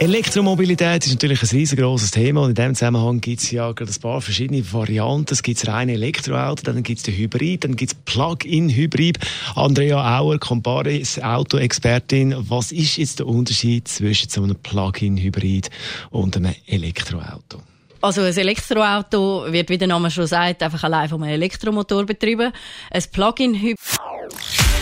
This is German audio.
Elektromobilität ist natürlich ein riesengroßes Thema und in diesem Zusammenhang gibt es ja gerade ein paar verschiedene Varianten. Es gibt reine Elektroauto, dann gibt es den Hybrid, dann gibt es Plug-in-Hybrid. Andrea Auer, Comparis Auto-Expertin. Was ist jetzt der Unterschied zwischen so einem Plug-in-Hybrid und einem Elektroauto? Also ein Elektroauto wird, wie der Name schon sagt, einfach allein vom Elektromotor betrieben. Ein Plug-in-Hybrid